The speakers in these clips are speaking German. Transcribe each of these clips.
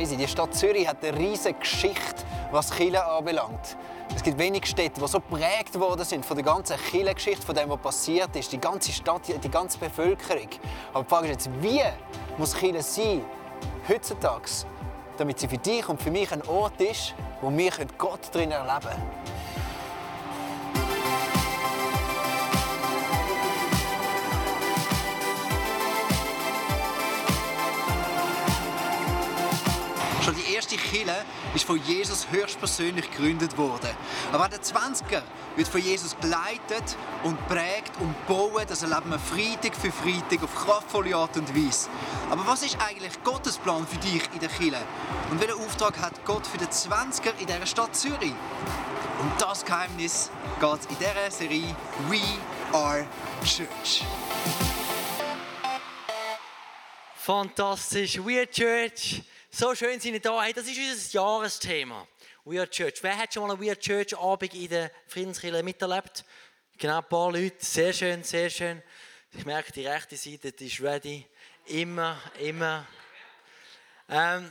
Crazy. Die Stadt Zürich hat eine riesige Geschichte, was Chile anbelangt. Es gibt wenige Städte, die so geprägt worden sind von der ganzen Chile-Geschichte, von dem, was passiert ist. Die ganze Stadt, die ganze Bevölkerung. Aber die Frage ist jetzt, wie muss Chile sein, heutzutage, damit sie für dich und für mich ein Ort ist, wo wir Gott drin erleben können. Erste Kille ist von Jesus höchstpersönlich gegründet worden. Aber auch der 20er wird von Jesus geleitet und prägt und bauen. Das erleben wir Freitag für Freitag auf kraftvolle Art und Weise. Aber was ist eigentlich Gottes Plan für dich in der Kille? Und welchen Auftrag hat Gott für den 20er in dieser Stadt Zürich? Und das Geheimnis geht in dieser Serie We Are Church. Fantastisch. We are Church. So schön sind ihr da. Hey, das ist unser Jahresthema. We are Church. Wer hat schon mal einen We are Church Abend in der Friedenskirche miterlebt? Genau, ein paar Leute. Sehr schön, sehr schön. Ich merke, die rechte Seite die ist ready. Immer, immer. Ähm,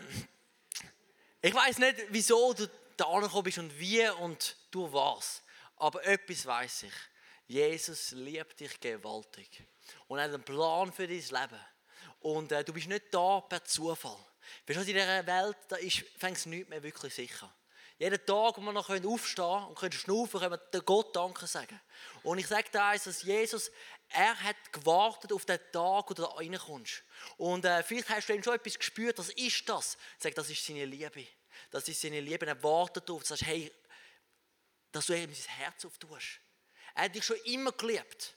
ich weiß nicht, wieso du da angekommen bist und wie und du was. Aber etwas weiß ich. Jesus liebt dich gewaltig und hat einen Plan für dein Leben. Und äh, du bist nicht da per Zufall. Weißt du, in dieser Welt da ist, fängt es nicht mehr wirklich sicher. Jeden Tag, wo wir noch aufstehen und können schnaufen, können wir Gott Danke sagen. Und ich sage dir eins, dass Jesus, er hat gewartet auf den Tag, wo du da reinkommst. Und äh, vielleicht hast du ihm schon etwas gespürt, was ist das? Sag, das ist seine Liebe. Das ist seine Liebe. Er wartet darauf, dass, hey, dass du ihm sein Herz auftust. Er hat dich schon immer geliebt.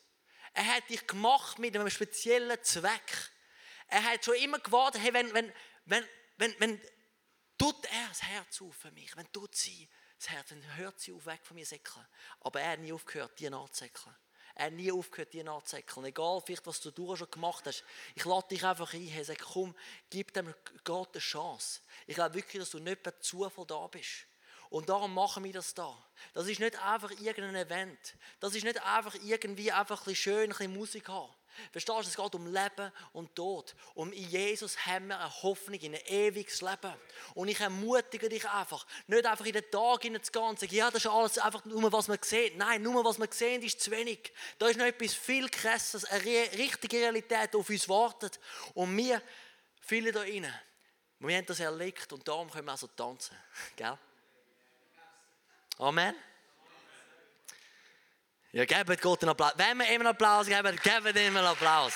Er hat dich gemacht mit einem speziellen Zweck. Er hat schon immer gewartet, hey, wenn, wenn, wenn, wenn, wenn tut er das Herz auf für mich, wenn tut sie das Herz, dann hört sie auf, weg von mir säckeln. Aber er hat nie aufgehört, dir nachzusäckeln. Er hat nie aufgehört, dir nachzusäckeln. Egal, vielleicht, was du schon gemacht hast. Ich lade dich einfach ein, hey, sag, komm, gib dem Gott eine Chance. Ich glaube wirklich, dass du nicht per Zufall da bist. Und darum machen wir das da. Das ist nicht einfach irgendein Event. Das ist nicht einfach irgendwie einfach ein bisschen schön, ein bisschen Musik haben. Verstehst du, es geht um Leben und Tod. Und in Jesus haben wir eine Hoffnung in ein ewiges Leben. Und ich ermutige dich einfach, nicht einfach in den Tag hineinzugehen und zu sagen, ja, das ist alles einfach nur, was man sieht. Nein, nur was man sieht, ist zu wenig. Da ist noch etwas viel krasses, eine richtige Realität, die auf uns wartet. Und wir, viele da rein, wir haben das erlebt und darum können wir auch so tanzen. Gell? Amen. Ja, gebt Gott Applaus. Wenn wir ihm einen Applaus geben, gebt ihm einen Applaus.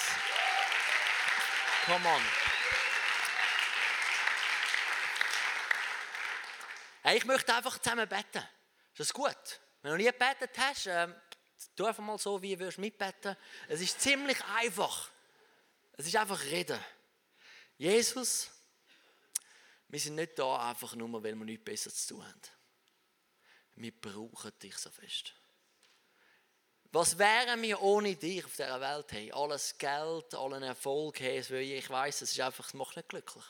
Come on. Hey, ich möchte einfach zusammen beten. Ist das gut? Wenn du nie gebetet hast, ähm, tu einfach mal so, wie du mitbeten Es ist ziemlich einfach. Es ist einfach reden. Jesus, wir sind nicht da einfach nur, weil wir nichts besser zu tun haben. Wir brauchen dich so fest. Was wären wir ohne dich auf dieser Welt? Hey, alles Geld, allen Erfolg, hey, ich weiß, es ist einfach, es macht nicht glücklich.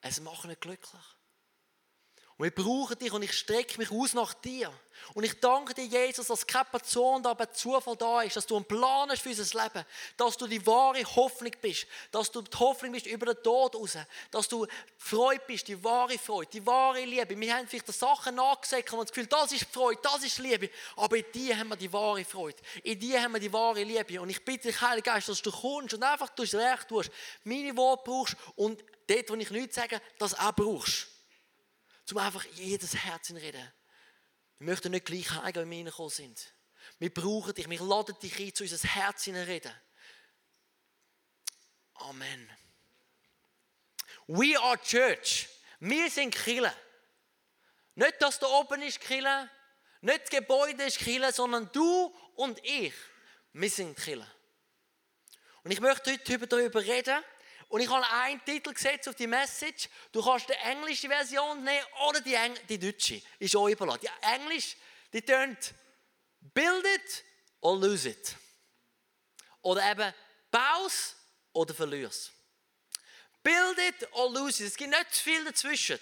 Es macht nicht glücklich. Und wir brauchen dich und ich strecke mich aus nach dir. Und ich danke dir, Jesus, dass keine Person da bei Zufall da ist, dass du einen Plan hast für unser Leben, dass du die wahre Hoffnung bist, dass du die Hoffnung bist über den Tod raus, dass du Freude bist, die wahre Freude, die wahre Liebe. Wir haben vielleicht die Sachen nachgesagt und das Gefühl, das ist Freude, das ist Liebe, aber in dir haben wir die wahre Freude, in dir haben wir die wahre Liebe. Und ich bitte dich, Heiliger Geist, dass du kommst und einfach das Recht tust, meine Worte brauchst und dort, wo ich nichts sage, das auch brauchst um einfach jedes Herz in reden. Wir möchten nicht gleich heimgehen, wenn wir reingekommen sind. Wir brauchen dich, wir laden dich ein, zu unser Herz reden. Amen. We are Church. Wir sind Kille. Nicht, dass da oben ist Kille, nicht das Gebäude ist Kille, sondern du und ich. Wir sind Kille. Und ich möchte heute darüber reden, Und ich habe einen Titel gesetzt auf die Message. Du kannst die englische Version nehmen oder die, Eng die deutsche. Ist auch überlassen. Die Englisch, die tönt Build it or lose it. Oder eben Baus oder verlier's. Build it or lose it. Es gibt nicht zu viel dazwischen.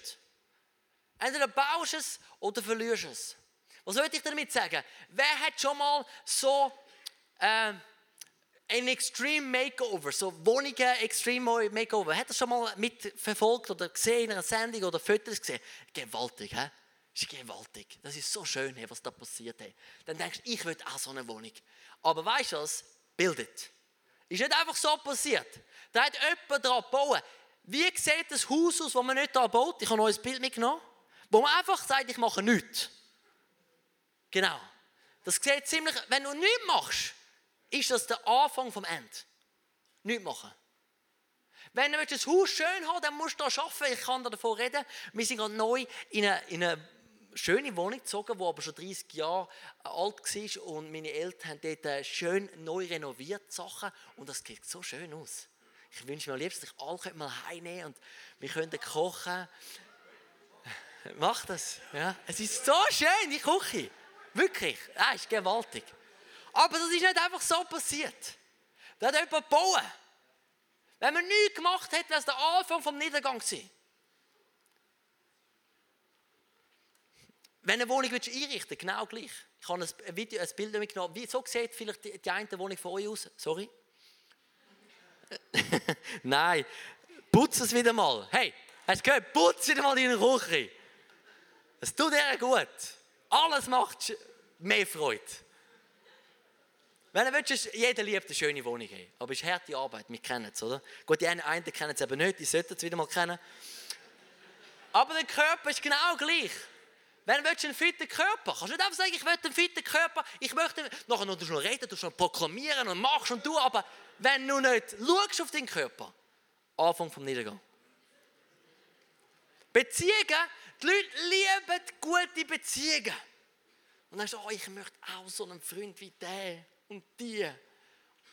Entweder baust es oder verlierst es. Was wollte ich damit sagen? Wer hat schon mal so äh, ein Extreme Makeover, so Wohnungen Extreme Makeover, hat er schon mal mitverfolgt oder gesehen in einer Sendung oder Fotos gesehen? Gewaltig, hä? Das ist gewaltig. Das ist so schön, was da passiert. Hey. Dann denkst du, ich will auch so eine Wohnung. Aber weißt du was? Bildet. Ist nicht einfach so passiert. Da hat jemand daran gebaut. Wie sieht das Haus aus, das man nicht da baut? Ich habe euch ein Bild mitgenommen. Wo man einfach sagt, ich mache nichts. Genau. Das sieht ziemlich, wenn du nichts machst, ist das der Anfang vom Ende. Nichts machen. Wenn du das Haus schön haben dann musst du da arbeiten. Ich kann davon reden. Wir sind gerade neu in eine, in eine schöne Wohnung gezogen, die aber schon 30 Jahre alt war. Und meine Eltern haben dort äh, schön neu renoviert Sachen. Und das sieht so schön aus. Ich wünsche mir am liebsten, dass ich alle mal heimnehmen und wir können kochen. Mach das. Ja. Es ist so schön, die Küche. Wirklich. Ja, ist gewaltig. Aber das ist nicht einfach so passiert. Da hat jemand gebaut. Wenn man nichts gemacht hätte, wäre es der Anfang vom Niedergang gewesen. Wenn eine Wohnung einrichten willst, genau gleich. Ich habe ein, Video, ein Bild mitgenommen. Wie, so sieht vielleicht die, die eine Wohnung von euch aus. Sorry. Nein. Putz es wieder mal. Hey, hast du gehört? Putz wieder mal deine Küche. Es tut dir gut. Alles macht mehr Freude. Wenn du willst, jeder liebt eine schöne Wohnung haben. Aber es ist harte Arbeit, wir kennen es, oder? Gut, die einen, kennen es eben nicht, die sollten es wieder mal kennen. Aber der Körper ist genau gleich. Wenn du einen fitten Körper kannst du nicht einfach sagen, ich möchte einen fitten Körper, ich möchte, nachher noch, du noch reden, du schon proklamieren und machst und du, aber wenn du nicht schaust auf deinen Körper, Anfang vom Niedergang. Beziehungen, die Leute lieben gute Beziehungen. Und dann sagst du, oh, ich möchte auch so einen Freund wie der und die.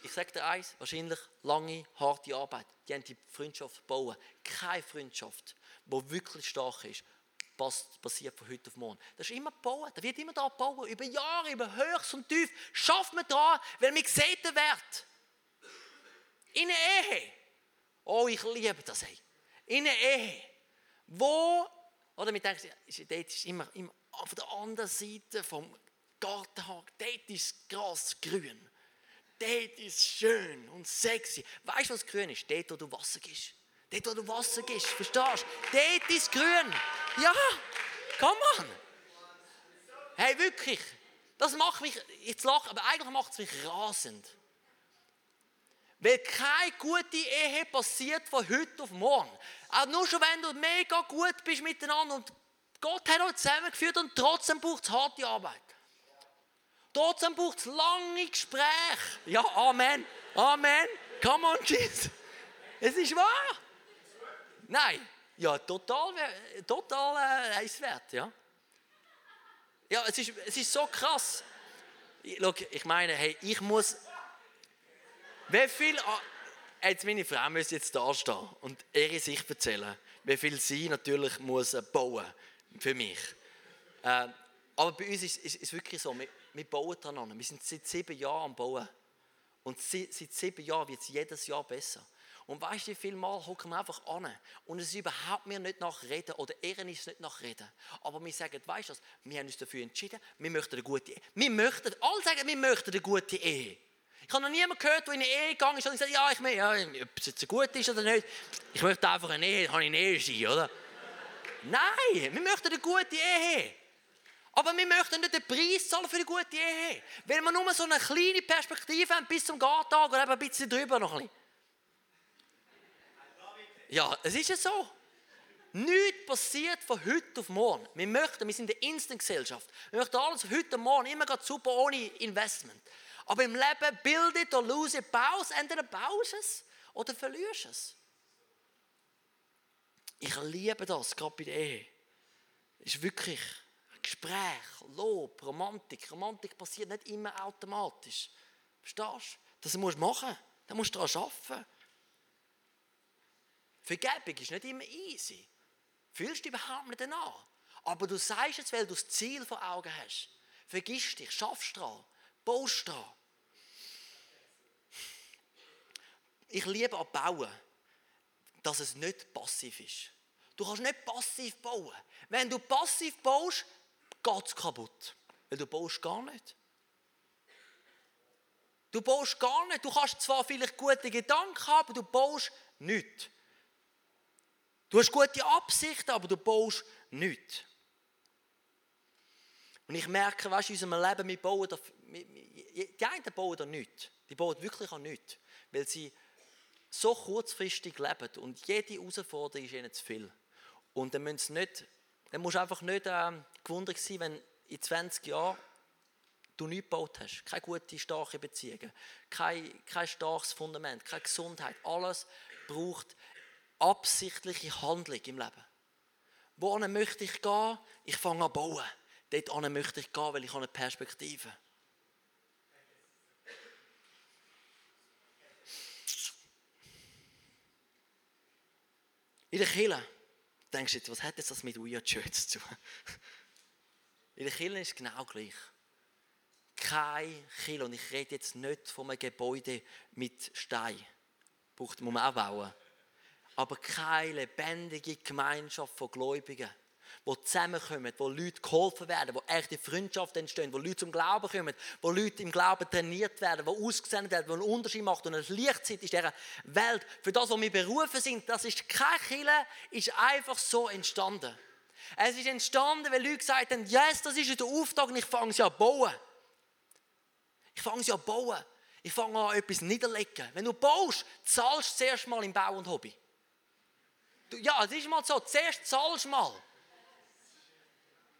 Ich sage dir eins, wahrscheinlich lange, harte Arbeit. Die haben die Freundschaft bauen. Keine Freundschaft, die wirklich stark ist, passiert von heute auf morgen. Das ist immer bauen. Da wird immer da bauen. Über Jahre, über Höchst und Tief. Schafft man da, weil man sieht den Wert. In einer Ehe. Oh, ich liebe das. Hey. In einer Ehe. Wo, oder wir denken, dort ist immer, immer auf der anderen Seite vom Gartenhag, dort ist Gras grün. Dort ist schön und sexy. Weißt du, was grün ist? Dort, wo du Wasser gibst. Dort, wo du Wasser gibst, verstehst du? Dort ist grün. Ja, komm on. Hey, wirklich. Das macht mich, jetzt lache, aber eigentlich macht es mich rasend. Weil keine gute Ehe passiert von heute auf morgen. Auch nur schon, wenn du mega gut bist miteinander und Gott hat uns zusammengeführt und trotzdem braucht es harte Arbeit. Trotzdem braucht es lange Gespräche. Ja, Amen. Amen. Come on, Jesus. Es ist wahr. Nein. Ja, total, total äh, eiswert, ja. Ja, es ist, es ist so krass. Schau, ich meine, hey, ich muss... Wie viel... Jetzt meine Frau muss jetzt da stehen und ihre Sicht erzählen, wie viel sie natürlich muss bauen für mich. Äh, aber bei uns ist es wirklich so, wir, wir bauen daran. Wir sind seit sieben Jahren am Bauen. Und seit sieben Jahren wird es jedes Jahr besser. Und weißt du, wie viel Mal hocken wir einfach an und es ist überhaupt mir nicht nach Reden oder Ehren ist nicht nach Reden. Aber wir sagen, weißt du was, wir haben uns dafür entschieden, wir möchten eine gute Ehe. Wir möchten, alle sagen, wir möchten eine gute Ehe. Ich habe noch niemanden gehört, der in eine Ehe gegangen ist und gesagt ja, ich meine, ja, ob es jetzt gut ist oder nicht, ich möchte einfach eine Ehe, dann habe ich eine Ehe sein, oder? Nein, wir möchten eine gute Ehe. Aber wir möchten nicht den Preis zahlen für eine gute Ehe. Weil wir nur so eine kleine Perspektive haben bis zum Gartag oder eben ein bisschen drüber noch ein bisschen. Ja, es ist ja so. Nichts passiert von heute auf morgen. Wir möchten, wir sind eine Instant-Gesellschaft. Wir möchten alles heute und morgen immer super ohne Investment. Aber im Leben bildet oder lose baust, entweder baust es oder verlierst es. Ich liebe das, gerade bei der Ehe. Ist wirklich Gespräch, Lob, Romantik. Romantik passiert nicht immer automatisch. Verstehst du? Das musst du machen. Da musst du daran arbeiten. Vergebung ist nicht immer easy. Fühlst du überhaupt nicht danach. Aber du sagst es, weil du das Ziel vor Augen hast. Vergiss dich, schaffst dran, baust dran. Ich liebe an Bauen, dass es nicht passiv ist. Du kannst nicht passiv bauen. Wenn du passiv baust, geht es kaputt. Weil du baust gar nicht. Du baust gar nicht. Du kannst zwar vielleicht gute Gedanken haben, aber du baust nicht. Du hast gute Absichten, aber du baust nicht. Und ich merke, weißt du, in unserem Leben, wir bauen da, die einen bauen da nichts. Die bauen wirklich an nichts. Weil sie so kurzfristig leben und jede Herausforderung ist ihnen zu viel. Und dann, müssen nicht, dann musst du einfach nicht äh, gewundert sein, wenn in 20 Jahren du nichts gebaut hast. Keine gute, starke Beziehungen, kein, kein starkes Fundament, keine Gesundheit. Alles braucht absichtliche Handlung im Leben. Wohin möchte ich gehen? Ich fange an zu bauen. Dort möchte ich gehen, weil ich eine Perspektive habe. In der Kirche denkst jetzt, was hat das mit We Are Church zu tun? In der Kirche ist es genau gleich. Kein Kirche, und ich rede jetzt nicht von einem Gebäude mit Stein, braucht man auch bauen, aber keine lebendige Gemeinschaft von Gläubigen wo zusammenkommen, wo Leute geholfen werden, wo echte Freundschaften entstehen, wo Leute zum Glauben kommen, wo Leute im Glauben trainiert werden, wo ausgesendet werden, wo einen Unterschied macht und ein Lichtzeit in dieser Welt. Für das, was wir berufen sind, das ist kein Kille, ist einfach so entstanden. Es ist entstanden, weil Leute gesagt haben, yes, das ist der Auftrag und ich fange sie an zu bauen. Ich fange sie an zu bauen. Ich fange an, etwas niederlegen. Wenn du baust, zahlst du zuerst mal im Bau und Hobby. Du, ja, es ist mal so, zuerst zahlst du mal.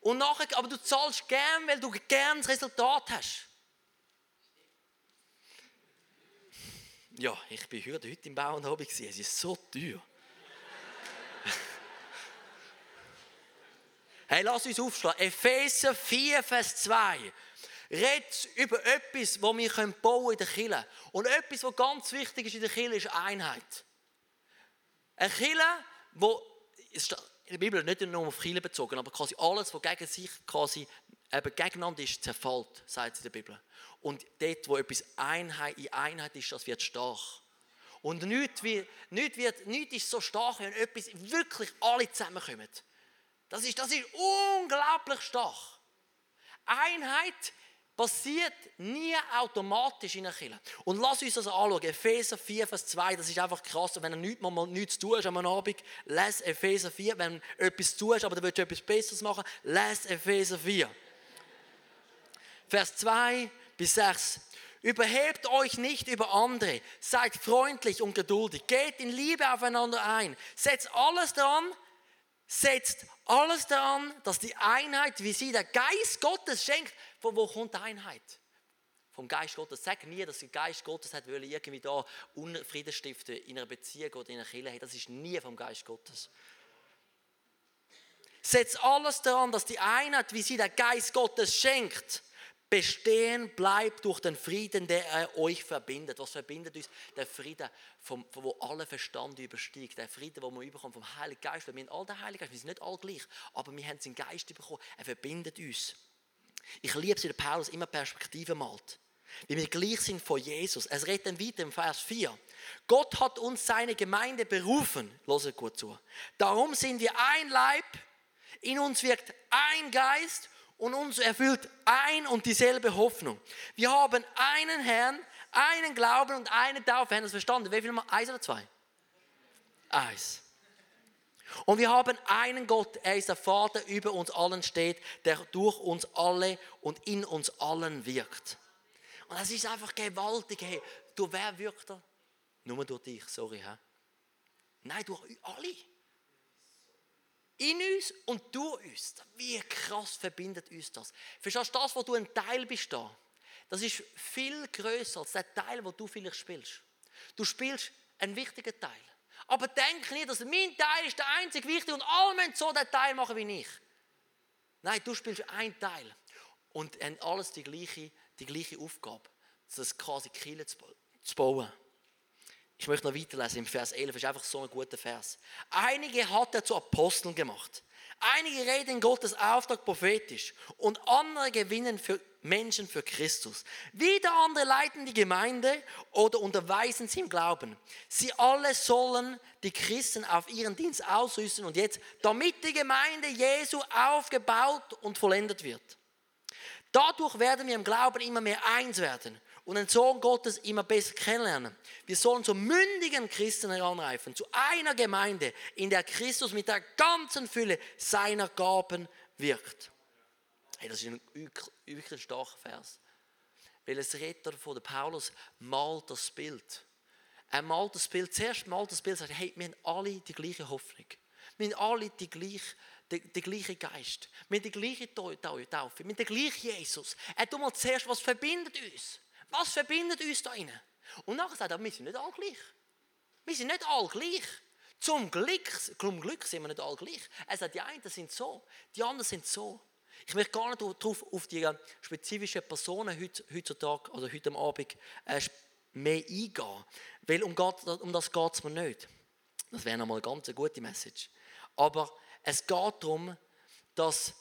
Und nachher, aber du zahlst gern, weil du gern das Resultat hast. Ja, ich bin heute, heute im Bau und Hobby gesehen. Es ist so teuer. hey, lass uns aufschlagen. Epheser 4, Vers 2. Redet über etwas, das wir bauen in der Kirche. Und etwas, was ganz wichtig ist in der Kirche, ist Einheit. Eine Kirche, wo in der Bibel nicht nur auf Kirche bezogen, aber quasi alles, was gegen sich quasi eben gegeneinander ist, zerfällt, sagt in der Bibel. Und dort, wo etwas Einheit, in Einheit ist, das wird stark. Und nichts, wird, nichts, wird, nichts ist so stark, wenn etwas wirklich alle zusammenkommen. Das ist, das ist unglaublich stark. Einheit passiert nie automatisch in einer Kirche. Und lass uns das anschauen. Epheser 4, Vers 2, das ist einfach krass. wenn du nichts, mal nichts zu tun hast am Abend, lass Epheser 4. Wenn du etwas hast, aber du willst etwas Besseres machen, lass Epheser 4. Vers 2 bis 6. Überhebt euch nicht über andere, seid freundlich und geduldig, geht in Liebe aufeinander ein, setzt alles daran, setzt alles daran, dass die Einheit, wie sie der Geist Gottes schenkt, von wo kommt die Einheit? Vom Geist Gottes. Sag nie, dass der Geist Gottes hat, weil irgendwie da Unfrieden stiften in einer Beziehung oder in einer Kirche. Das ist nie vom Geist Gottes. Setzt alles daran, dass die Einheit, wie sie der Geist Gottes schenkt, bestehen bleibt durch den Frieden, der er euch verbindet. Was verbindet uns? Der Frieden, vom, wo alle Verstand übersteigt. Der Frieden, den wir überkommen vom Heiligen Geist. Wir haben all den Heiligen Geist, wir sind nicht alle gleich, aber wir haben seinen Geist bekommen. Er verbindet uns. Ich liebe es, wie der Paulus immer Perspektive malt. Wie wir gleich sind vor Jesus. Es redet dann weiter im Vers 4. Gott hat uns seine Gemeinde berufen. Hört gut zu. Darum sind wir ein Leib, in uns wirkt ein Geist und uns erfüllt ein und dieselbe Hoffnung. Wir haben einen Herrn, einen Glauben und eine Taufe. Haben das verstanden? Wie viel mal? Eins oder zwei? Eins. Und wir haben einen Gott, er ist der Vater, über uns allen steht, der durch uns alle und in uns allen wirkt. Und das ist einfach gewaltig. Hey, du, wer wirkt er? Nur durch dich, sorry. He? Nein, durch alle. In uns und durch uns. Wie krass verbindet uns das? Verstehst du das, wo du ein Teil bist da? Das ist viel größer als der Teil, wo du vielleicht spielst. Du spielst einen wichtigen Teil. Aber denk nicht, dass mein Teil ist der einzig wichtige und alle müssen so den Teil machen wie ich. Nein, du spielst einen Teil und haben alles die gleiche, die gleiche Aufgabe, das quasi Kiel zu bauen. Ich möchte noch weiterlesen im Vers 11, ist einfach so ein guter Vers. Einige hat er zu Aposteln gemacht. Einige reden Gottes Auftrag prophetisch und andere gewinnen für Menschen für Christus. Wieder andere leiten die Gemeinde oder unterweisen sie im Glauben. Sie alle sollen die Christen auf ihren Dienst ausrüsten und jetzt, damit die Gemeinde Jesu aufgebaut und vollendet wird. Dadurch werden wir im Glauben immer mehr eins werden und den Sohn Gottes immer besser kennenlernen. Wir sollen zu mündigen Christen heranreifen, zu einer Gemeinde, in der Christus mit der ganzen Fülle seiner Gaben wirkt. Hey, das ist ein wirklich starker Vers. Weil es redet davon, der Paulus malt das Bild. Er malt das Bild, zuerst malt das Bild und sagt, hey, wir haben alle die gleiche Hoffnung. Wir haben alle die gleiche, den gleichen Geist. Wir haben die gleiche Taufe. Haben den gleichen Jesus. Er tut mal zuerst, was verbindet uns? Was verbindet uns da rein? Und nachher sagt er, wir sind nicht alle gleich. Wir sind nicht alle gleich. Zum Glück, zum Glück sind wir nicht alle gleich. Er sagt, die einen sind so, die anderen sind so. Ich möchte gar nicht darauf, auf die spezifischen Personen heutzutage oder heute Abend äh, mehr eingehen, weil um, um das geht es mir nicht. Das wäre nochmal eine ganz gute Message. Aber es geht darum, dass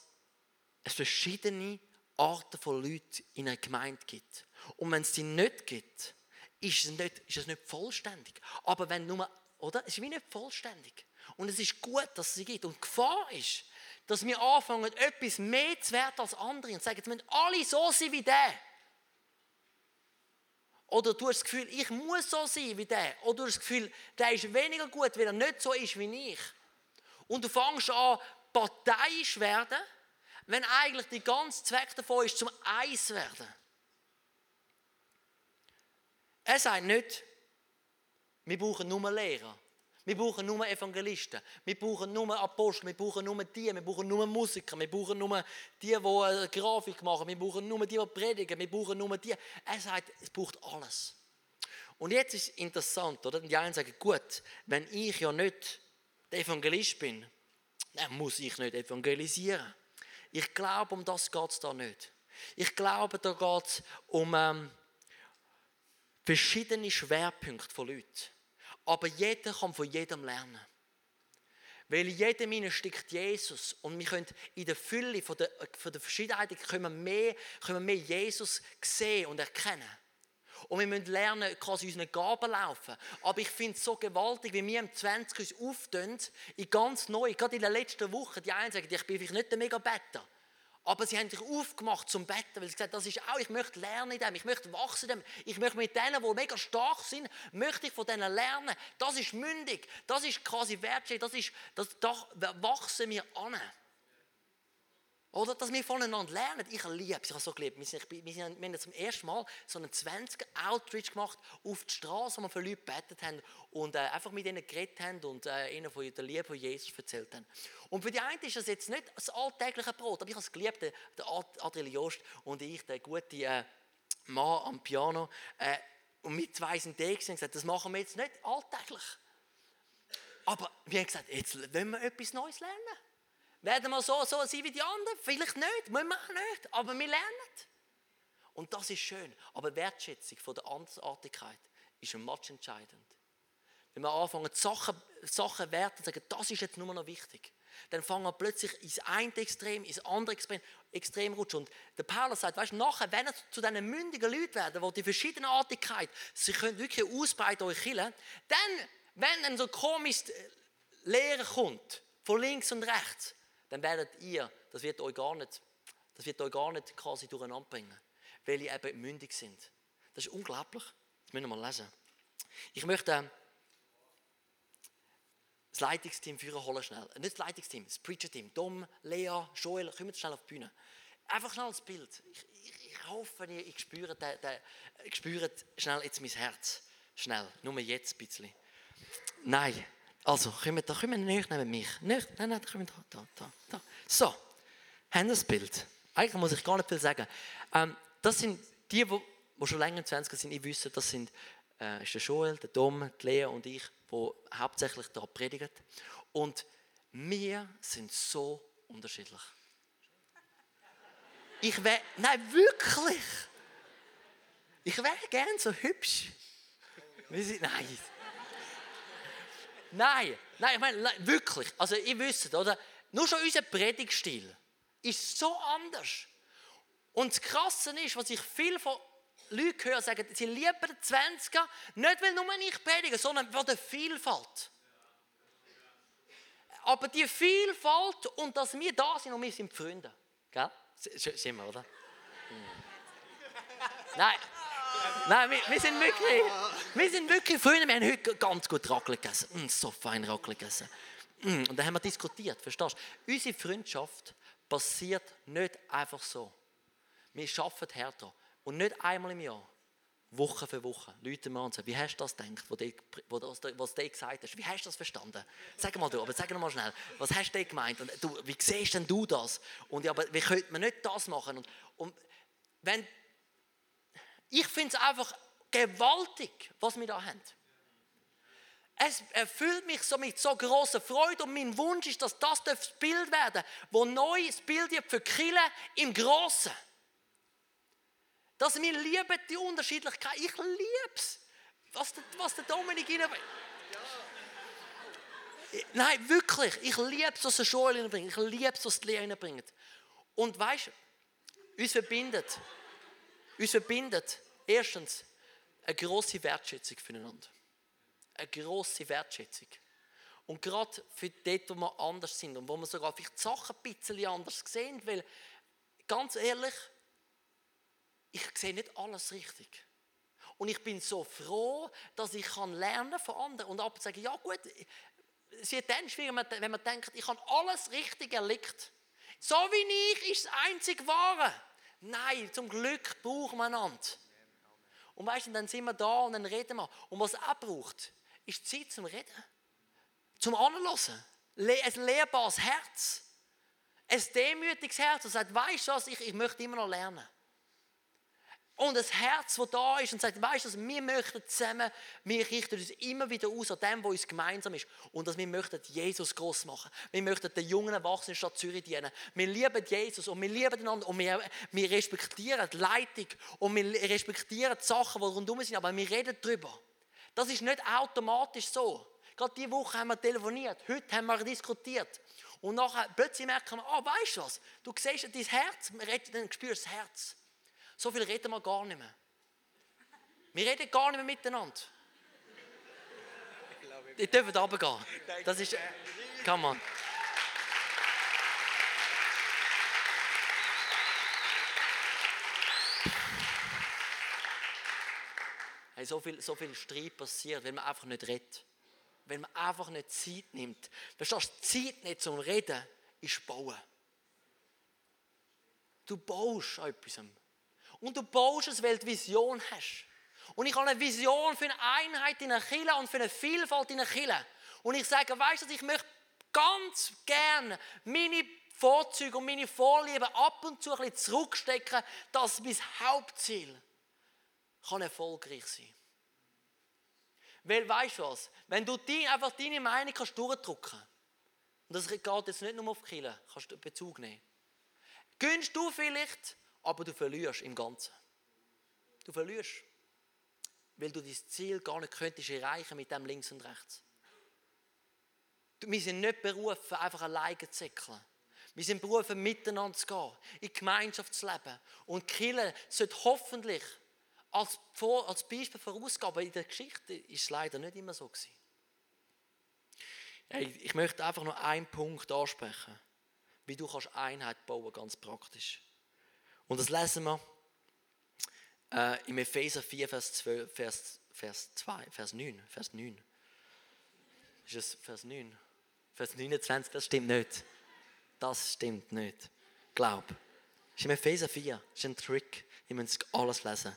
es verschiedene Arten von Leuten in einer Gemeinde gibt. Und wenn es die nicht gibt, ist es nicht, ist es nicht vollständig. Aber wenn nur, oder? Es ist wie nicht vollständig. Und es ist gut, dass es sie gibt. Und die Gefahr ist, dass wir anfangen, etwas mehr zu werden als andere und sagen, jetzt müssen alle so sein wie der. Oder du hast das Gefühl, ich muss so sein wie der. Oder du hast das Gefühl, der ist weniger gut, weil er nicht so ist wie ich. Und du fängst an, parteiisch werden, wenn eigentlich der ganze Zweck davon ist, zum Eis werden. Er sagt nicht, wir brauchen nur Lehrer. Wir brauchen nur Evangelisten. Wir brauchen nur Apostel. Wir brauchen nur die. Wir brauchen nur Musiker. Wir brauchen nur die, die Grafik machen. Wir brauchen nur die, die predigen. Wir brauchen nur die. Er sagt, es braucht alles. Und jetzt ist es interessant, oder? Die einen sagen, gut, wenn ich ja nicht der Evangelist bin, dann muss ich nicht evangelisieren. Ich glaube, um das geht es da nicht. Ich glaube, da geht es um ähm, verschiedene Schwerpunkte von Leuten. Aber jeder kann von jedem lernen. Weil in jedem Ihnen steckt Jesus und wir können in der Fülle von der, von der Verschiedenheit können wir, mehr, können wir mehr Jesus sehen und erkennen. Und wir müssen lernen, quasi unseren Gaben laufen. Aber ich finde es so gewaltig, wie wir im 20 uns auftun, ganz neu, gerade in der letzten Woche, die einen sagen, ich bin vielleicht nicht der Mega-Better. Aber sie haben sich aufgemacht zum Betten, weil sie gesagt das ist auch, ich möchte lernen in dem, ich möchte wachsen in dem, ich möchte mit denen, die mega stark sind, möchte ich von denen lernen. Das ist mündig, das ist quasi wertschätzend, das ist, das, da wachsen wir an. Oder dass wir voneinander lernen. Ich liebe es, ich habe so geliebt. Wir, sind, wir, sind, wir haben zum ersten Mal so einen 20 Outreach gemacht auf die Straße, wo wir für Leute gebetet haben und äh, einfach mit ihnen geredet haben und äh, ihnen von der Liebe von Jesus erzählt haben. Und für die einen ist das jetzt nicht das alltägliche Brot, aber ich habe es geliebt, der, der Adriel Jost und ich, der gute äh, Mann am Piano, äh, und wir zwei sind da und gesagt, das machen wir jetzt nicht alltäglich. Aber wir haben gesagt, jetzt wollen wir etwas Neues lernen. Werden wir so, so sein wie die anderen? Vielleicht nicht, wir auch nicht, aber wir lernen. Und das ist schön. Aber Wertschätzung von der Andersartigkeit ist much entscheidend. Wenn wir anfangen, Sachen, Sachen werten und sagen, das ist jetzt nur noch wichtig, dann fangen wir plötzlich ins eine Extrem, ins andere Extrem, Extrem rutschen. Und der Paulus sagt, weißt du, nachher, wenn ihr zu diesen mündigen Leuten werden, die die Verschiedenartigkeit, sie können wirklich ausbreiten, euch killen, dann, wenn dann so komisch Lehre kommt, von links und rechts, dann werdet ihr, das wird euch gar nicht, das wird euch gar nicht quasi durcheinander bringen, weil ihr eben mündig sind. Das ist unglaublich. Das müssen wir mal lesen. Ich möchte das Leitungsteam führen holen schnell. Nicht das Leitungsteam, das Preacher-Team. Dom, Lea, Joel, kommt schnell auf die Bühne. Einfach schnell das Bild. Ich, ich, ich hoffe, ihr, ich spüre, den, den, ich spüre schnell jetzt mein Herz. Schnell, nur jetzt ein bisschen. Nein, also, kommen da, kommen nicht neben mich. Nicht, nein, nein, kommen da, da, da, da. So, haben das Bild. Eigentlich muss ich gar nicht viel sagen. Ähm, das sind die, die, die schon länger in 20 sind, ich wüsste, das sind äh, ist der Joel, der Dom, die Lea und ich, die hauptsächlich da predigen. Und wir sind so unterschiedlich. Ich wäre, nein, wirklich. Ich wäre gern so hübsch. Wir sind, nein, Nein, nein, ich meine, nein, wirklich. Also, ihr wisst, oder? Nur schon unser Predigstil ist so anders. Und das Krasse ist, was ich viel von Leuten höre, sagen, sie lieben den 20er, nicht weil nur ich predige, sondern wegen der Vielfalt. Aber die Vielfalt und dass wir da sind und wir sind Freunde. Gell? Sind wir, oder? Hm. Nein. Nein, wir, wir, sind wirklich, wir sind wirklich Freunde. Wir haben heute ganz gut Raclette gegessen. Mm, so fein Raclette gegessen. Mm, und dann haben wir diskutiert, verstehst du? Unsere Freundschaft passiert nicht einfach so. Wir arbeiten härter. Und nicht einmal im Jahr. Woche für Woche. Leute mir und sagen, wie hast du das gedacht, was du, was du gesagt hast? Wie hast du das verstanden? Sag mal du, aber sag mal schnell, was hast du gemeint? Und du, wie siehst denn du das? Und ja, aber wie könnte man nicht das machen? Und, und wenn, ich finde es einfach gewaltig, was wir da haben. Es erfüllt mich so mit so großer Freude und mein Wunsch ist, dass das das Bild werden wo neues Bild wird für Kille im Großen. Dass wir lieben die Unterschiedlichkeit. Ich liebe es. Was der, was der Dominik ihnen. Nein, wirklich. Ich liebe es, was der Joel hineinbringt. Ich liebe es, was die Lea hineinbringt. Und weißt du, uns verbindet, uns verbindet erstens eine grosse Wertschätzung füreinander. Eine grosse Wertschätzung. Und gerade für dort, wo wir anders sind und wo wir sogar vielleicht die Sachen ein bisschen anders sehen, weil ganz ehrlich, ich sehe nicht alles richtig. Und ich bin so froh, dass ich kann lernen von anderen und ab und sagen, ja gut, es wird dann schwierig, wenn man denkt, ich habe alles richtig erlebt. So wie ich ist das einzig Wahre. Nein, zum Glück brauchen wir einander. Und weißt du, dann sind wir da und dann reden wir. Und was auch braucht, ist Zeit zum Reden. Zum Anlassen. Ein lehrbares Herz. Ein demütiges Herz, das sagt, weißt du was, ich, ich möchte immer noch lernen. Und ein Herz, das da ist und sagt, weißt du, wir möchten zusammen, wir richten uns immer wieder aus an dem, was uns gemeinsam ist. Und dass wir möchten Jesus groß machen. Wir möchten den jungen Erwachsenen Stadt Zürich dienen. Wir lieben Jesus und wir lieben einander und wir, wir respektieren die Leitung und wir respektieren die Sachen, die rundherum sind, aber wir reden darüber. Das ist nicht automatisch so. Gerade diese Woche haben wir telefoniert, heute haben wir diskutiert. Und nachher plötzlich merken wir, oh, weißt du was, du siehst dein Herz, dann spürst du das Herz. So viel reden wir gar nicht mehr. Wir reden gar nicht mehr miteinander. Die dürfen runtergehen. Das ist. Come on. Hey, so, viel, so viel Streit passiert, wenn man einfach nicht redet. Wenn man einfach nicht Zeit nimmt. Verstehst du, Zeit nicht zum Reden ist Bauen. Du baust etwas. Und du baust es, weil du Vision hast. Und ich habe eine Vision für eine Einheit in der Kirche und für eine Vielfalt in der Kirche. Und ich sage, weißt du, ich möchte ganz gerne meine Vorzüge und meine Vorlieben ab und zu ein bisschen zurückstecken, dass mein Hauptziel kann erfolgreich sein Weil, weißt du was? Wenn du die, einfach deine Meinung kannst durchdrücken und das geht jetzt nicht nur auf Kirche, kannst du Bezug nehmen. Gönnst du vielleicht aber du verlierst im Ganzen. Du verlierst, weil du dein Ziel gar nicht könntest erreichen mit dem links und rechts. Wir sind nicht berufen, einfach alleine zu zickeln. Wir sind berufen, miteinander zu gehen, in Gemeinschaft zu leben. Und Kille sollte hoffentlich als, Vor als Beispiel vorausgehen, in der Geschichte ist es leider nicht immer so gewesen. Ich möchte einfach nur einen Punkt ansprechen, wie du kannst Einheit bauen, ganz praktisch. Und das lesen wir äh, im Epheser 4, Vers, 12, Vers, Vers 2, Vers 9, Vers 9. Ist es Vers 9? Vers 29, das stimmt nicht. Das stimmt nicht. Glaub. Ist im Epheser 4. Das ist ein Trick. Ihr müsst alles lesen.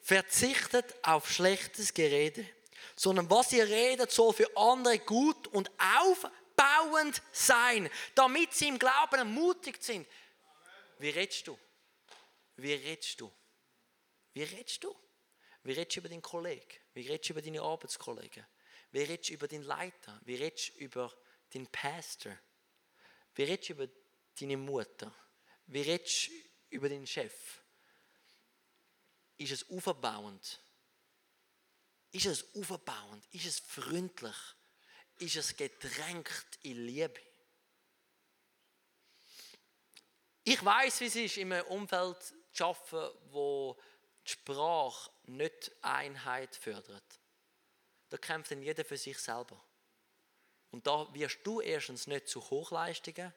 Verzichtet auf schlechtes Gerede, sondern was ihr redet, soll für andere gut und auf bauend sein, damit sie im Glauben ermutigt sind. Wie redest du? Wie redest du? Wie redest du? Wie redest du über deinen Kollegen? Wie redest du über deine Arbeitskollegen? Wie redest du über deinen Leiter? Wie redest du über deinen Pastor? Wie redest du über deine Mutter? Wie redest du über deinen Chef? ist es aufbauend? Ist es aufbauend? Ist es freundlich? Ist es getränkt in Liebe? Ich weiß, wie es ist, in einem Umfeld zu arbeiten, wo die Sprache nicht Einheit fördert. Da kämpft dann jeder für sich selber. Und da wirst du erstens nicht zu Hochleistungen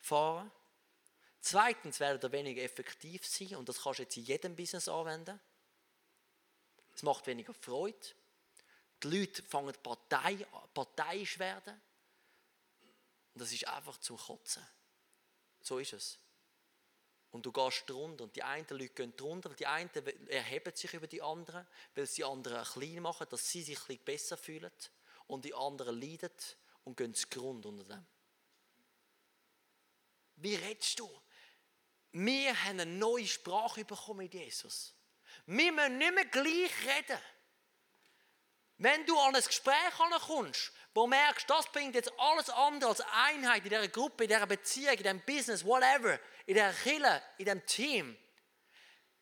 fahren. Zweitens werden er weniger effektiv sein und das kannst du jetzt in jedem Business anwenden. Es macht weniger Freude. Die Leute fangen Partei, parteiisch werden. Und das ist einfach zum Kotzen. So ist es. Und du gehst drunter und die einen Leute gehen drunter, weil die einen erheben sich über die anderen, weil sie die anderen klein machen, dass sie sich ein bisschen besser fühlen und die anderen leiden und gehen zu Grund unter dem. Wie redest du? Wir haben eine neue Sprache bekommen mit Jesus. Wir müssen nicht mehr gleich reden. Wenn du an ein Gespräch kommst, wo du merkst, das bringt jetzt alles andere als Einheit in dieser Gruppe, in dieser Beziehung, in diesem Business, whatever, in dieser Kille, in diesem Team,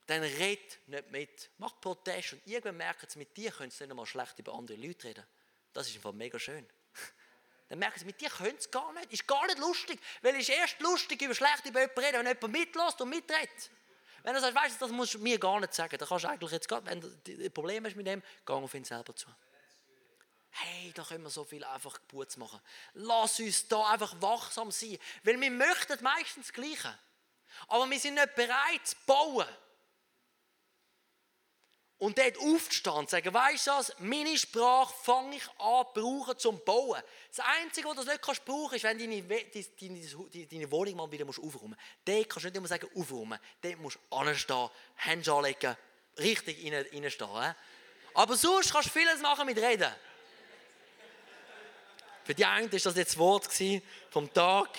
dann red nicht mit. Mach Protest und irgendwann merken sie, mit dir können sie nicht einmal schlecht über andere Leute reden. Das ist einfach mega schön. Dann merken sie, mit dir können sie gar nicht. Ist gar nicht lustig. Weil es ist erst lustig, über schlecht über jemanden reden, wenn jemand mitlässt und mitredet. Wenn er sagt, weißt du, das musst du mir gar nicht sagen, dann kannst du eigentlich jetzt gerade, wenn du ein Problem hast mit dem, geh auf ihn selber zu. Hey, da können wir so viel einfach Gutes machen. Lass uns da einfach wachsam sein, weil wir möchten meistens das Gleiche. Aber wir sind nicht bereit zu bauen und dort aufzustehen und sagen, weißt du was, meine Sprache fange ich an zu brauchen zum Bauen. Das Einzige, was du nicht kannst brauchen, ist, wenn deine, deine, deine Wohnung mal wieder aufräumen musst. Dort kannst du nicht immer sagen, aufräumen. Dort musst du anstehen, Hände anlegen, richtig reinstehen. Aber sonst kannst du vieles machen mit Reden. Für die einen war das jetzt das Wort vom Tag.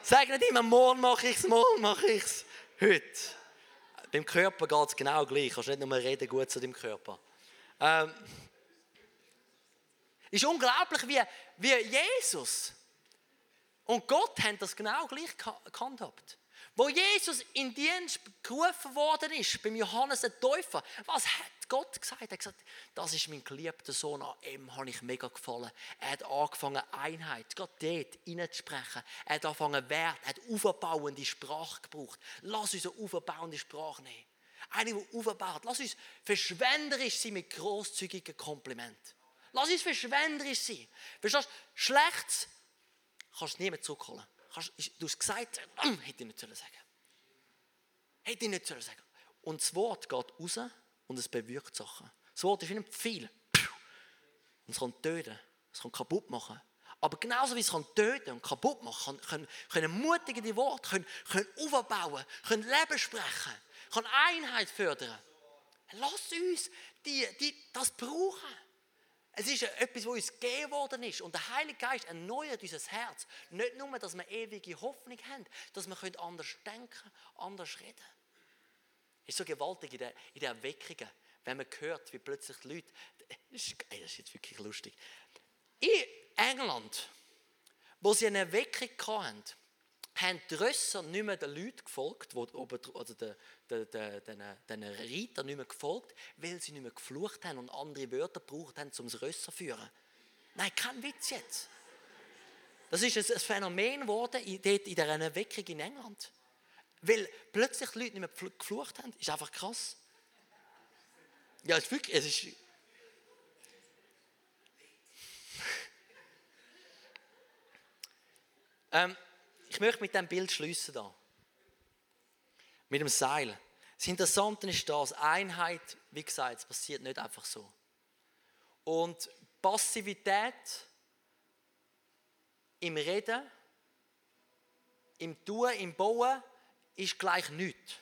Sag nicht immer, morgen mache ich es, morgen mache ich es. Heute. Beim Körper geht es genau gleich. Du kannst nicht nur reden gut zu deinem Körper. Ähm, ist unglaublich, wie, wie Jesus und Gott haben das genau gleich gehandhabt. Wo Jesus in Dienst gerufen worden ist, beim Johannes der Täufer, was hat Gott gesagt? Er hat gesagt, das ist mein geliebter Sohn, an ihm habe ich mega gefallen. Er hat angefangen, Einheit, Gott dort reinzusprechen. Er hat angefangen, Wert, er hat aufbauende Sprache gebraucht. Lass uns eine aufbauende Sprache nehmen. Eine, die aufbaut. Lass uns verschwenderisch sein mit grosszügigen Komplimenten. Lass uns verschwenderisch sein. Verstehst du? Schlechtes kannst du niemand zurückholen. Du hast gesagt, hätte ich nicht sagen sollen. Hätte ich nicht sagen sollen. Und das Wort geht raus und es bewirkt Sachen. Das Wort ist wie ein Pfeil. Und es kann töten, es kann kaputt machen. Aber genauso wie es kann töten und kaputt machen, können, können mutige Worte, können, können aufbauen, können Leben sprechen, können Einheit fördern. Lass uns die, die, das brauchen. Es ist etwas, was uns gegeben worden ist. Und der Heilige Geist erneuert unser Herz. Nicht nur, dass wir ewige Hoffnung haben, dass wir anders denken, anders reden. Ist so gewaltig in der, in der Erweckungen, wenn man hört, wie plötzlich die Leute. Das ist, das ist jetzt wirklich lustig. In England, wo sie eine Erweckung hatten, haben die Rösser nicht mehr den Leuten gefolgt, oder den, den, den, den, den Reitern nicht mehr gefolgt, weil sie nicht mehr geflucht haben und andere Wörter gebraucht haben, um das Rösser zu führen. Nein, kein Witz jetzt. Das ist ein Phänomen geworden in, in dieser Erweckung in England. Weil plötzlich Leute nicht mehr geflucht haben. Ist einfach krass. Ja, es ist wirklich, es ist... ähm, ich möchte mit diesem Bild schließen da. Mit dem Seil. Das Interessante ist das, Einheit, wie gesagt, es passiert nicht einfach so. Und Passivität im Reden, im Tun, im Bauen ist gleich nichts.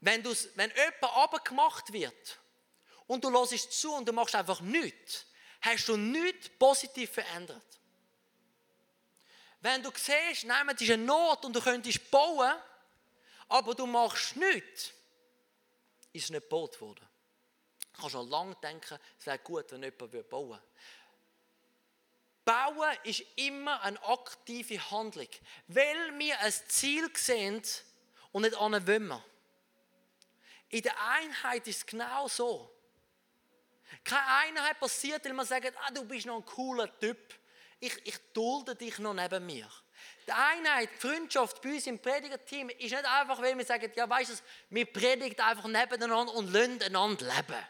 Wenn, wenn jemand abgemacht wird und du lässt zu und du machst einfach nichts, hast du nichts positiv verändert. Wenn du siehst, nein, es ist eine Not und du könntest bauen, aber du machst nichts, ist es nicht gebaut worden. Du kannst schon lange denken, es wäre gut, wenn jemand bauen würde. Bauen ist immer eine aktive Handlung, weil wir ein Ziel sehen und nicht an wollen. in der Einheit ist es genau so. Keine Einheit passiert, weil man sagt, ah, du bist noch ein cooler Typ. Ich, ich dulde dich noch neben mir. Die Einheit, die Freundschaft bei uns im Predigerteam ist nicht einfach, weil wir sagen, ja, weißt du, wir predigen einfach nebeneinander und lassen einander leben.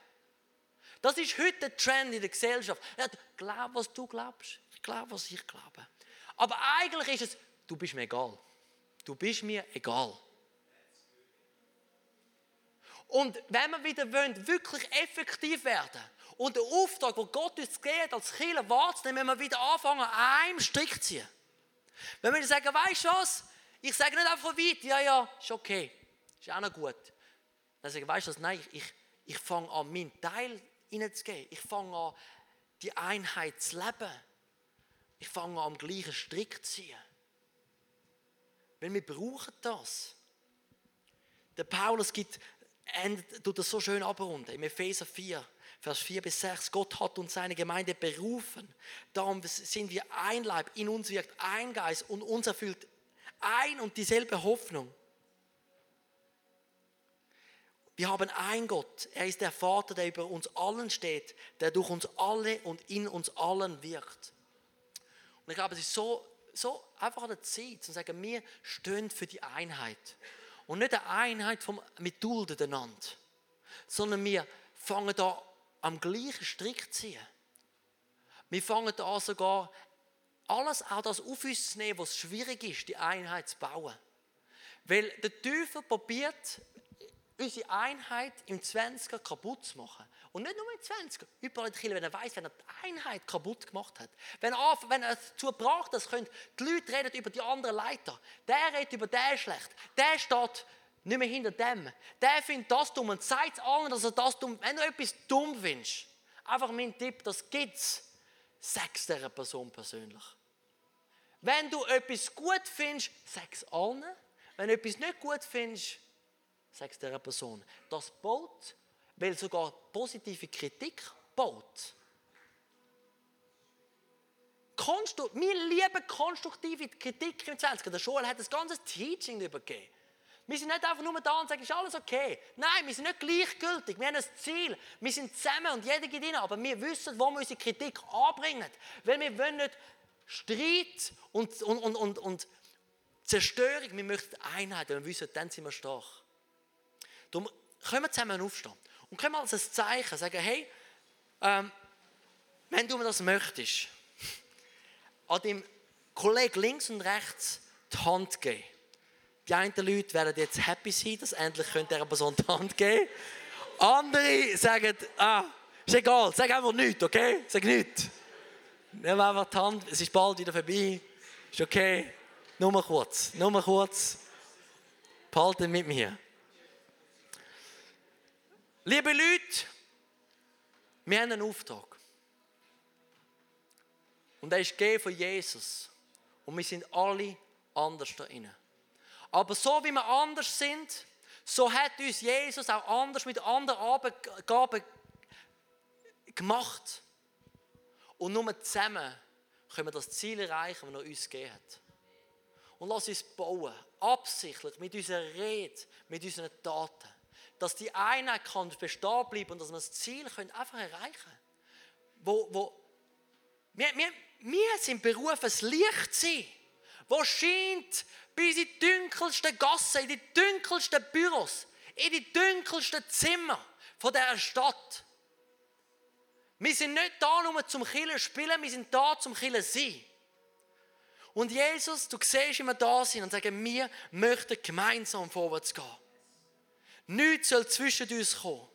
Das ist heute der Trend in der Gesellschaft. Ja, glaub, was du glaubst. Ich glaube, was ich glaube. Aber eigentlich ist es, du bist mir egal. Du bist mir egal. Und wenn wir wieder wollen, wirklich effektiv werden und den Auftrag, den Gott uns gibt, als Kirche wahrzunehmen, müssen wir wieder anfangen, an einem Strick zu ziehen. Wenn wir sagen, weißt du was? Ich sage nicht einfach weit, ja, ja, ist okay, ist auch noch gut. Dann sage ich, weißt du was? Nein, ich, ich, ich fange an, meinen Teil hineinzugeben. Ich fange an, die Einheit zu leben. Ich fange an, am gleichen Strick zu ziehen. Weil wir brauchen das. Der Paulus gibt, tut das so schön abrunden, im Epheser 4, Vers 4 bis 6. Gott hat uns seine Gemeinde berufen. Darum sind wir ein Leib, in uns wirkt ein Geist und uns erfüllt ein und dieselbe Hoffnung. Wir haben einen Gott. Er ist der Vater, der über uns allen steht, der durch uns alle und in uns allen wirkt. Und ich glaube, es ist so, so einfach an der Zeit, zu sagen, wir stehen für die Einheit. Und nicht eine Einheit vom, mit dulden einander, sondern wir fangen da am gleichen Strick zu ziehen. Wir fangen da sogar alles auch das auf uns zu nehmen, was schwierig ist, die Einheit zu bauen. Weil der Teufel probiert, unsere Einheit im 20er kaputt zu machen. Und nicht nur im 20er, überall in der Kirche, wenn er weiß, wenn er die Einheit kaputt gemacht hat. Wenn er, wenn er dazu braucht, dass die Leute reden über die anderen Leiter. Der redet über den schlecht. Der steht nicht mehr hinter dem. Der findet das dumm und sagt allen, dass er das dumm Wenn du etwas dumm findest, einfach mein Tipp, das gibt's. Sag's dieser Person persönlich. Wenn du etwas gut findest, sag's allen. Wenn du etwas nicht gut findest, sagst dieser Person. Das baut, weil sogar positive Kritik baut. Konstru wir lieben konstruktive Kritik im 20. Der Schule hat das ganze Teaching übergeben. Wir sind nicht einfach nur da und sagen, ist alles okay. Nein, wir sind nicht gleichgültig. Wir haben ein Ziel. Wir sind zusammen und jeder geht rein. Aber wir wissen, wo wir unsere Kritik anbringen. Weil wir wollen nicht Streit und, und, und, und, und Zerstörung. Wir möchten Einheit. Wir wissen, dann sind wir stark. Darum können wir zusammen aufstehen und können wir als ein Zeichen sagen, hey, ähm, wenn du mir das möchtest, an dem Kollegen links und rechts die Hand geben. Die einen Leute werden jetzt happy sein, dass endlich könnt dieser Person die Hand geben Andere sagen, ah, ist egal, sag einfach nichts, okay? Sag nichts. Nimm einfach die Hand, es ist bald wieder vorbei. Ist okay. Nur mal kurz, nur mal kurz. Behalten mit mir. Liebe Leute, wir haben einen Auftrag. Und der ist gegeben von Jesus. Und wir sind alle anders da drinnen. Aber so wie wir anders sind, so hat uns Jesus auch anders mit anderen Abgaben gemacht. Und nur zusammen können wir das Ziel erreichen, das er uns gegeben hat. Und lass uns bauen, absichtlich, mit unserer Rede, mit unseren Taten dass die Einheit kann bestehen bleiben und dass wir das Ziel können einfach erreichen können. Wo, wo, wir, wir, wir sind berufen, das Licht zu sein, wo scheint bis in die dunkelsten Gassen, in die dunkelsten Büros, in die dunkelsten Zimmer von dieser Stadt. Wir sind nicht da, nur zum Killen spielen, wir sind da, zum Killen sein. Und Jesus, du siehst immer da sind und sagen, wir möchten gemeinsam vorwärts gehen. Nichts soll zwischen uns kommen.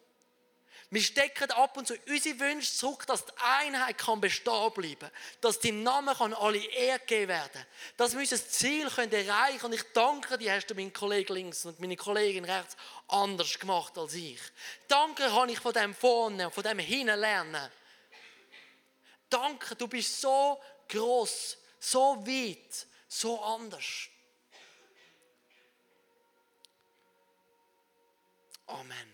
Wir stecken ab und zu unsere Wünsche zurück, dass die Einheit kann bestehen bleiben Dass deinem Namen kann alle Ehre gegeben werden Dass wir unser Ziel können erreichen können. Und ich danke dir, hast du meinen Kollegen links und meine Kollegin rechts anders gemacht als ich. Danke kann ich von dem vorne von dem hinten lernen. Danke, du bist so groß, so weit, so anders. Amen.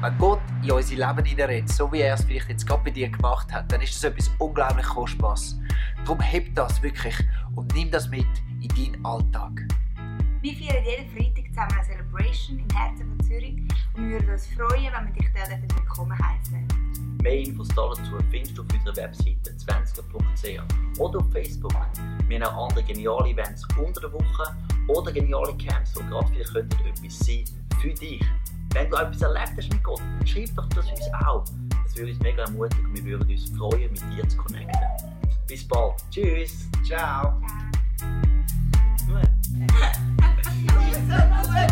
Wenn Gott in unser Leben hineinredet, so wie er es vielleicht jetzt gerade bei dir gemacht hat, dann ist das etwas unglaublich Kostbares. Darum heb das wirklich und nimm das mit in deinen Alltag. Wir feiern jeden Freitag zusammen eine Celebration im Herzen von Zürich und wir würden uns freuen, wenn wir dich dort willkommen heißen. Mehr Infos dazu findest du auf unserer Webseite 20.ch oder auf Facebook. Wir haben auch andere geniale Events unter der Woche oder geniale Camps, die gerade vielleicht könnten etwas sein für dich. Wenn du etwas erlebt hast mit Gott, dann schreib doch das uns auch. Das würde uns mega ermutigen und wir würden uns freuen, mit dir zu connecten. Bis bald. Tschüss. Ciao. Gut.